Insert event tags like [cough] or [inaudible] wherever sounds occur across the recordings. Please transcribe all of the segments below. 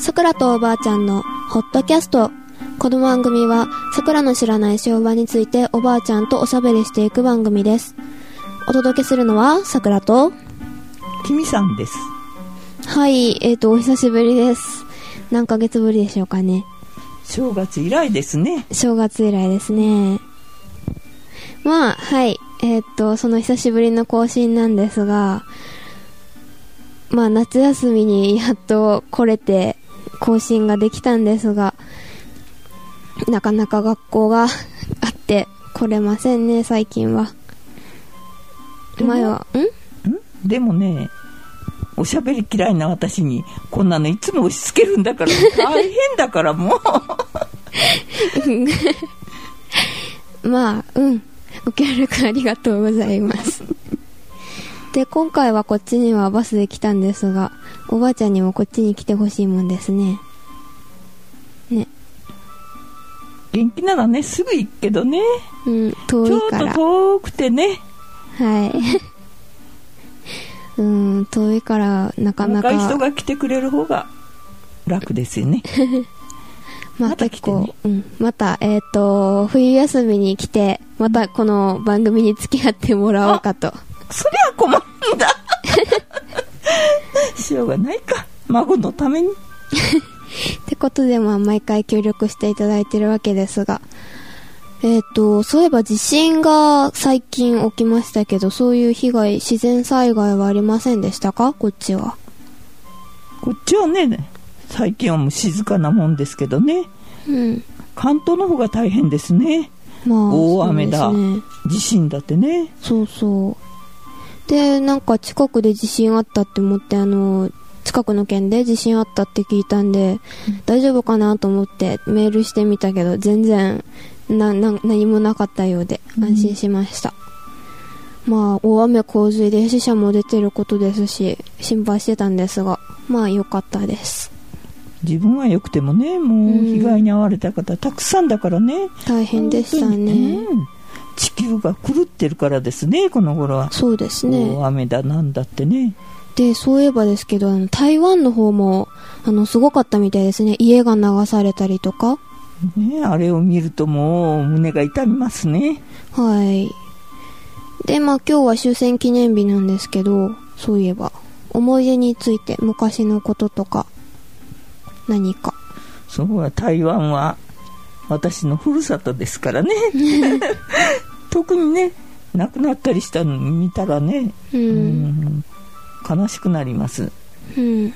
さくらとおばあちゃんのホットキャスト。この番組は、さくらの知らない昭和についておばあちゃんとおしゃべりしていく番組です。お届けするのは、さくらと、君さんです。はい、えーと、お久しぶりです。何ヶ月ぶりでしょうかね。正月以来ですね。正月以来ですね。まあ、はい。えーっと、その久しぶりの更新なんですが、まあ、夏休みにやっと来れて更新ができたんですが、なかなか学校があって来れませんね、最近は。前は、ん？ん？でもね、おしゃべり嫌いな私に、こんなのいつも押し付けるんだから、大変だからもう。[laughs] まあ、うん。ご協力ありがとうございます。で、今回はこっちにはバスで来たんですが、おばあちゃんにもこっちに来てほしいもんですね。ね。元気ならね、すぐ行くけどね。うん、遠ちょっといから。遠くてね、はい。[laughs] うん、遠いから、なかな若い人か、が来てくれる方が楽ですよね。[laughs] まあまた来てね結構、うん、また、えっ、と、冬休みに来て、またこの番組に付き合ってもらおうかと。そりゃ困るんだ。[laughs] [laughs] しょうがないか。孫のために。[laughs] ってことで、まあ、毎回協力していただいてるわけですが、えっ、と、そういえば地震が最近起きましたけど、そういう被害、自然災害はありませんでしたか？こっちは。こっちはね、最近はもう静かなもんですけどね。うん。関東の方が大変ですね。まあ、大雨だね。地震だってね。そうそう。で、なんか近くで地震あったって思って、あの、近くの県で地震あったって聞いたんで、大丈夫かなと思ってメールしてみたけど、全然、な、な、何もなかったようで、安心しました。まあ、大雨洪水で死者も出てることですし、心配してたんですが、まあ、良かったです。自分は良くてもね、もう被害に遭われた方たくさんだからね。大変でしたね。うん地球が狂ってるからですね、この頃は。そうですね。大雨だなんだってね。で、そういえばですけど、あの、台湾の方も、あの、すごかったみたいですね。家が流されたりとか。ねあれを見るともう胸が痛みますね。はい。で、まあ今日は終戦記念日なんですけど、そういえば、思い出について昔のこととか、何か。そうは台湾は私のふるさとですからね。[laughs] 特にね、亡くなったりしたの見たらね、う。うんん悲しくなります。うん。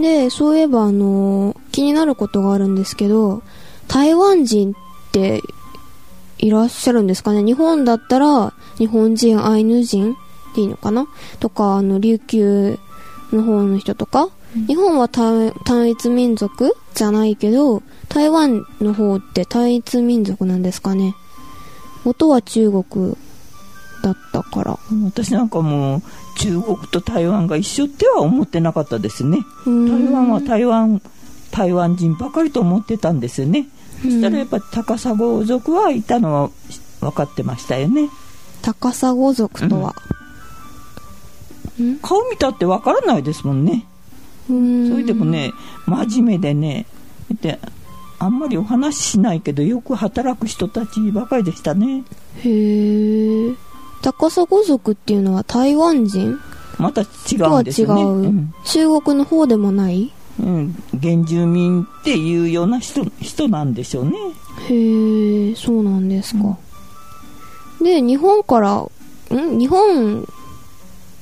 で、そういえばあのー気になることがあるんですけど、台湾人っていらっしゃるんですかね？日本だったら、日本人、アイヌ人っていいのかな？とか、あの、琉球の方の人とか、日本は単単一民族じゃないけど、台湾の方って単一民族なんですかね元は中国だったから。私なんかもう中国と台湾が一緒っては思ってなかったですね。台湾は台湾、台湾人ばかりと思ってたんですよね。そしたらやっぱ高砂族はいたのは分かってましたよね。高砂族とは。ん顔見たって分からないですもんね。それでもね、真面目でね、であんまりお話ししないけど、よく働く人たちばかりでしたね。へえ。高砂族っていうのは台湾人？また違うんですよね。う、うん中国の方でもない？うん、原住民っていうような人人なんでしょうね。へえ、そうなんですか。で、日本から、ん？日本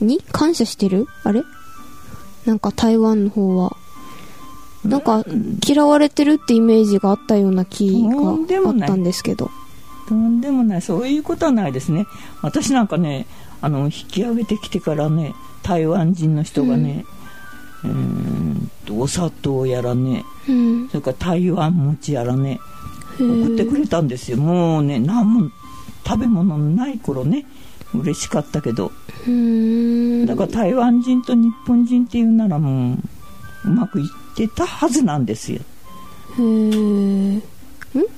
に感謝してる？あれ？なんか台湾の方は。なんか嫌われてるってイメージがあったような気があったんですけど。とんでもない、そういうことはないですね。私なんかね、あの、引き上げてきてからね、台湾人の人がね、うーんとお砂糖やらね、うん。それから台湾餅やらね、送ってくれたんですよ。もうね、何も食べ物のない頃ね、嬉しかったけど。だから台湾人と日本人っていうならもう、うまくいってたはずなんですよ。へー。ん？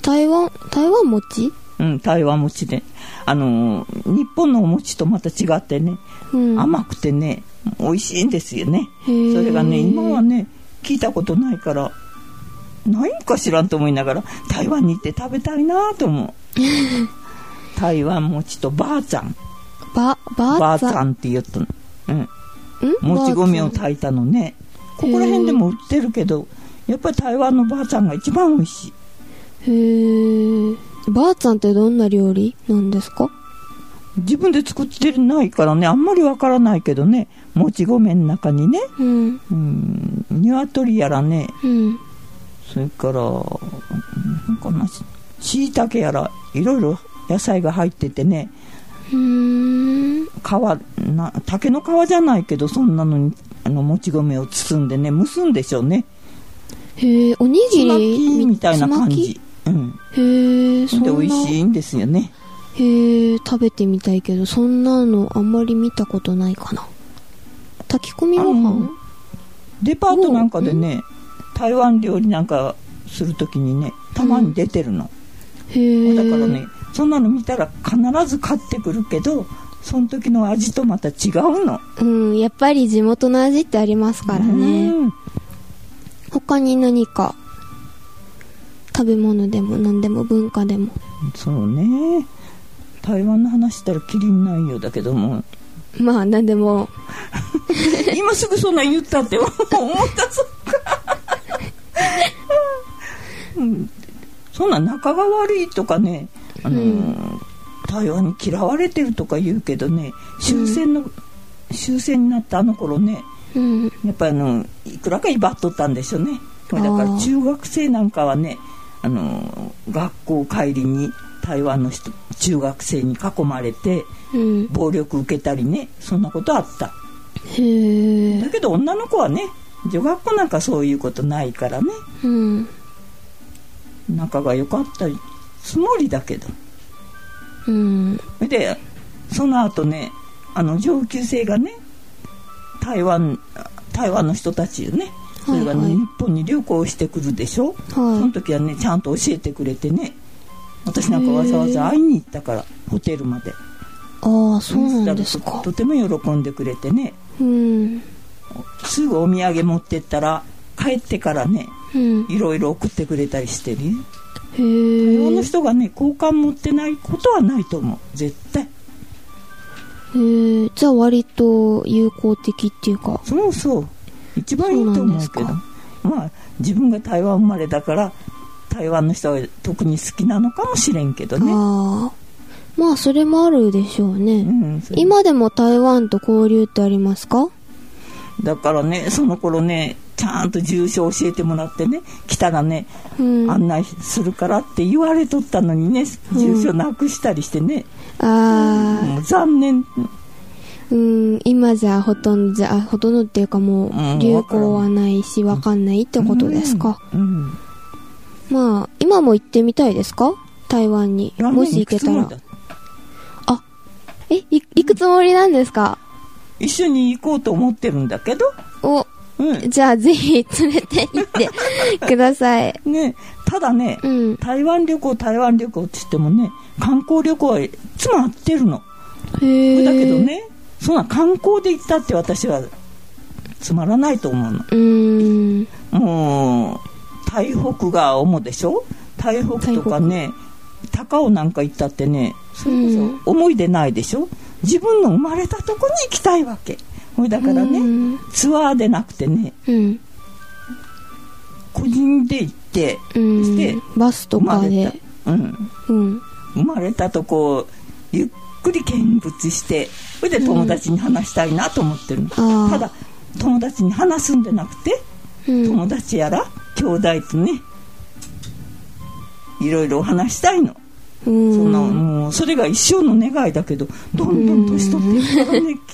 台湾、台湾餅？うん、台湾餅で。あのー、日本のお餅とまた違ってね、うん。甘くてね、美味しいんですよね。それがね、今はね、聞いたことないからないんか知らんと思いながら台湾に行って食べたいなと思う。[laughs] 台湾餅とばあちゃん。ば、ばばあちゃん。って言ったの。うん。ん？もち米を炊いたのねここら辺でも売ってるけどやっぱり台湾のばあちゃんが一番美味しいへえ。ばあちゃんってどんな料理なんですか？自分で作ってないからねあんまりわからないけどねもち米の中にねうん。うん鶏やらねうん。それからなんかなしいたけやらいろいろ野菜が入っててねうーん。皮な竹の皮じゃないけどそんなのにあのもち米を包んでね蒸すんでしょうね。へえ、おにぎりきみたいな感つじうん。へえ、そ。で美味しいんですよね。へえ、食べてみたいけど、そんなのあんまり見たことないかな。炊き込みご飯？デパートなんかでね台湾料理なんかするときにねたまに出てるの、へえ。だからねそんなの見たら必ず買ってくるけどその時の味とまた違うの。うん、やっぱり地元の味ってありますからね。うん。他に何か、食べ物でも何でも文化でも。そうね。台湾の話したらきりんないようだけども。まあ何でも、今すぐそんなん言ったって思ったそっか、[laughs] うん、そんな仲が悪いとかねあの、うん台湾に嫌われてるとか言うけどね終戦の、終戦になったあの頃ねうん。やっぱりあのいくらか威張っとったんでしょうねだかあらー中学生なんかはねあの学校帰りに台湾の人中学生に囲まれてうん。暴力受けたりねそんなことあったへえ。だけど女の子はね女学校なんかそういうことないからねうん。仲が良かったつもりだけどうん。でその後ねあの上級生がね台湾台湾の人たちよねそれがね、はいはい日本に旅行してくるでしょ、そのは時はねちゃんと教えてくれてね私なんかわざわざ会いに行ったからホテルまでい。ああ、そうなんですかと。とても喜んでくれてねうん。すぐお土産持ってったら帰ってからねうん。いろいろ送ってくれたりしてるよへ台湾のえ。人がね交換持ってないことはないと思う絶対へえ。じゃあ割と友好的っていうか。そうそう一番いいと思うけどまあ自分が台湾生まれだから台湾の人は特に好きなのかもしれんけどね、ああ。まあそれもあるでしょうね。うん、今でも台湾と交流ってありますか？だからねその頃ねちゃんと住所教えてもらってね来たらね、うん。案内するからって言われとったのにね住所なくしたりしてね、ああ。もう残念うん、今じゃほとんどじゃ、あほとんどっていうかもうんう流行はないしわかんないってことですか？うん、まあ、今も行ってみたいですか？台湾に。うんもし行けたら。あ、え、い、行くつもりなんですか？一緒に行こうと思ってるんだけど、お、うんじゃあぜひ連れて行ってください。[laughs] ね、ただね、うん。台湾旅行台湾旅行って言ってもね観光旅行はいつも合ってるのへえ。だけど。ねそんな観光で行ったって私はつまらないと思うのうーん。もう台北が主でしょ？台北とかね高尾なんか行ったってねそれこうんそ思い出ないでしょ？自分の生まれたとこに行きたいわけほいだからねうんツアーでなくてねうん。個人で行ってうん。してバスとかで。た、うん、うん。生まれたとこをゆっくり見物してそれで友達に話したいなと思ってるの、ああ。ただ友達に話すんでなくてうん、友達やら兄弟とねいろいろ話したいの、うん。そんなもうそれが一生の願いだけどどんどん年取っていくからね [laughs]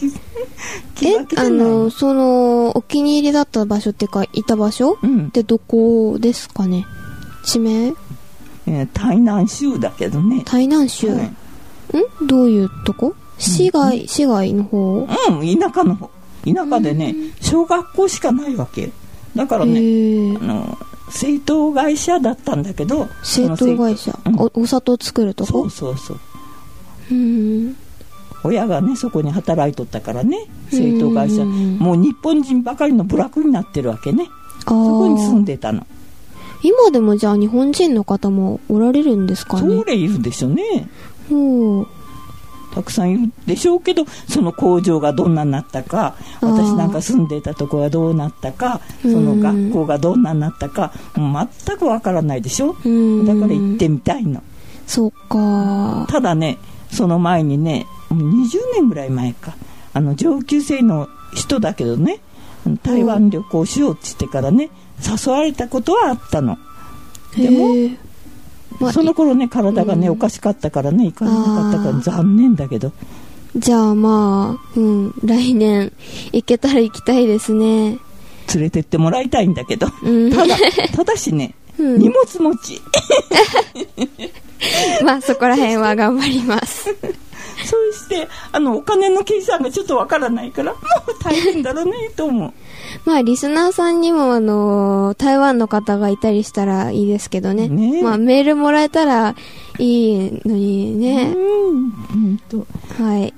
気気えあの、その、お気に入りだった場所っていうか、いた場所うん。ってどこですかね？地名？えー台南州だけどね。台南州？はい。ん？どういうとこ？市外、市外の方？うん田舎の方。田舎でね小学校しかないわけ。だからねあ。の製糖会社だったんだけど製糖会社？そ。の製お、お砂糖作るとそこうそうそう。うん。親がねそこに働いとったからね製糖会社。うんもう日本人ばかりの部落になってるわけね。あそこに住んで。でたの。今でもじゃあ日本人の方もおられるんですかね？それいるでしょうね。ほう。たくさんいるでしょうけどその工場がどんなになったか私なんか住んでたとこがどうなったかその学校がどんなになったか全くわからないでしょ？うん。だから行ってみたいの。そっか。ただねその前にねもう20年ぐらい前か。あの上級生の人だけどね台湾旅行しようって言ってからね誘われたことはあったの。でもまあその頃ね体がね、うんおかしかったからね行かれなかったから残念だけど。じゃあまあ、うん、来年行けたら行きたいですね。連れてってもらいたいんだけど。うん。ただただしね、うん。荷物持ち。[laughs] まあそこら辺は頑張ります。[laughs] そうしてあのお金の計算がちょっとわからないからもう大変だろうねと思うまあリスナーさんにもあの、台湾の方がいたりしたらいいですけどね。ねえまあメールもらえたらいいのにね。うんうんとはい。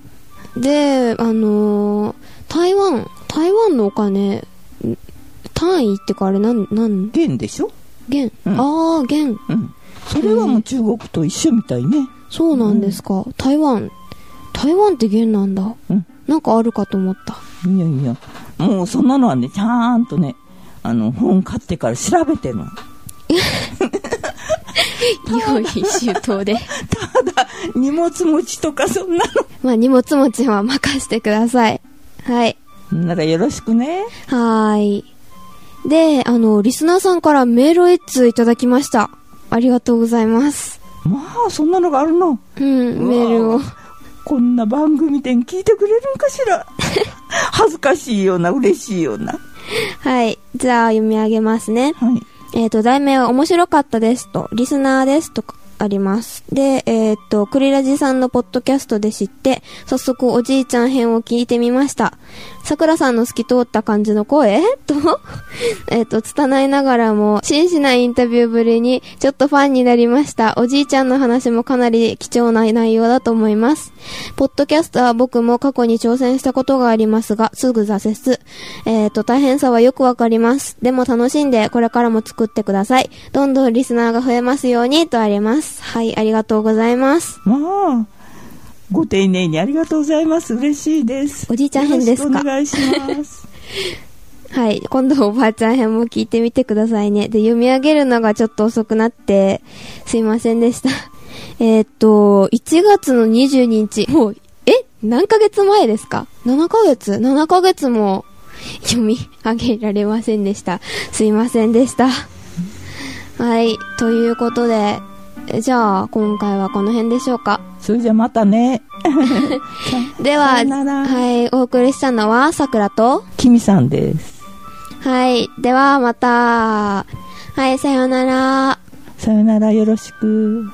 で、あのー台湾、台湾のお金、ん単位ってかあれなん、なん、元でしょ？元、うんああ、元。うんそれはもう中国と一緒みたいねそうなんですか。台湾、台湾って元なんだ。うんなんかあるかと思った。いやいやもうそんなのはねちゃんとねあの本買ってから調べてるの [laughs] 用意周到で。ただ荷物持ちとかそんなまあ荷物持ちは任せてください。はい。のならよろしくねはーい。で、あの、リスナーさんからメールを一通いただきました。ありがとうございます。まあそんなのがあるのうん、メールを。こんな番組で聞いてくれるんかしら [laughs] 恥ずかしいような嬉しいようなはい。じゃあ読み上げますね。はいえっ、と、題名は面白かったですと、リスナーですとあります。で、えっ、と、クリラジさんのポッドキャストで知って、早速おじいちゃん編を聞いてみました。桜さんの透き通った感じの声？[laughs] と、[laughs] えっと、拙いながらも、真摯なインタビューぶりに、ちょっとファンになりました。おじいちゃんの話もかなり貴重な内容だと思います。ポッドキャストは僕も過去に挑戦したことがありますが、すぐ挫折。えっ、と、大変さはよくわかります。でも楽しんで、これからも作ってください。どんどんリスナーが増えますように、とあります。はい、ありがとうございます。まあご丁寧にありがとうございます嬉しいですおじいちゃん編ですか？お願いします [laughs] はい。今度おばあちゃん編も聞いてみてくださいね。で、読み上げるのがちょっと遅くなって、すいませんでした。[laughs] えーっと、1月の22日、もう、え？何ヶ月前ですか ?7 ヶ月 ?7 ヶ月も読み上げられませんでした。すいませんでした。はい。ということで、えじゃあ、今回はこの辺でしょうか。それじゃまたね [laughs] では、はい、お送りしたのは、さくらと、キミさんですはい。では、また。はい、さようなら。さよならよろしく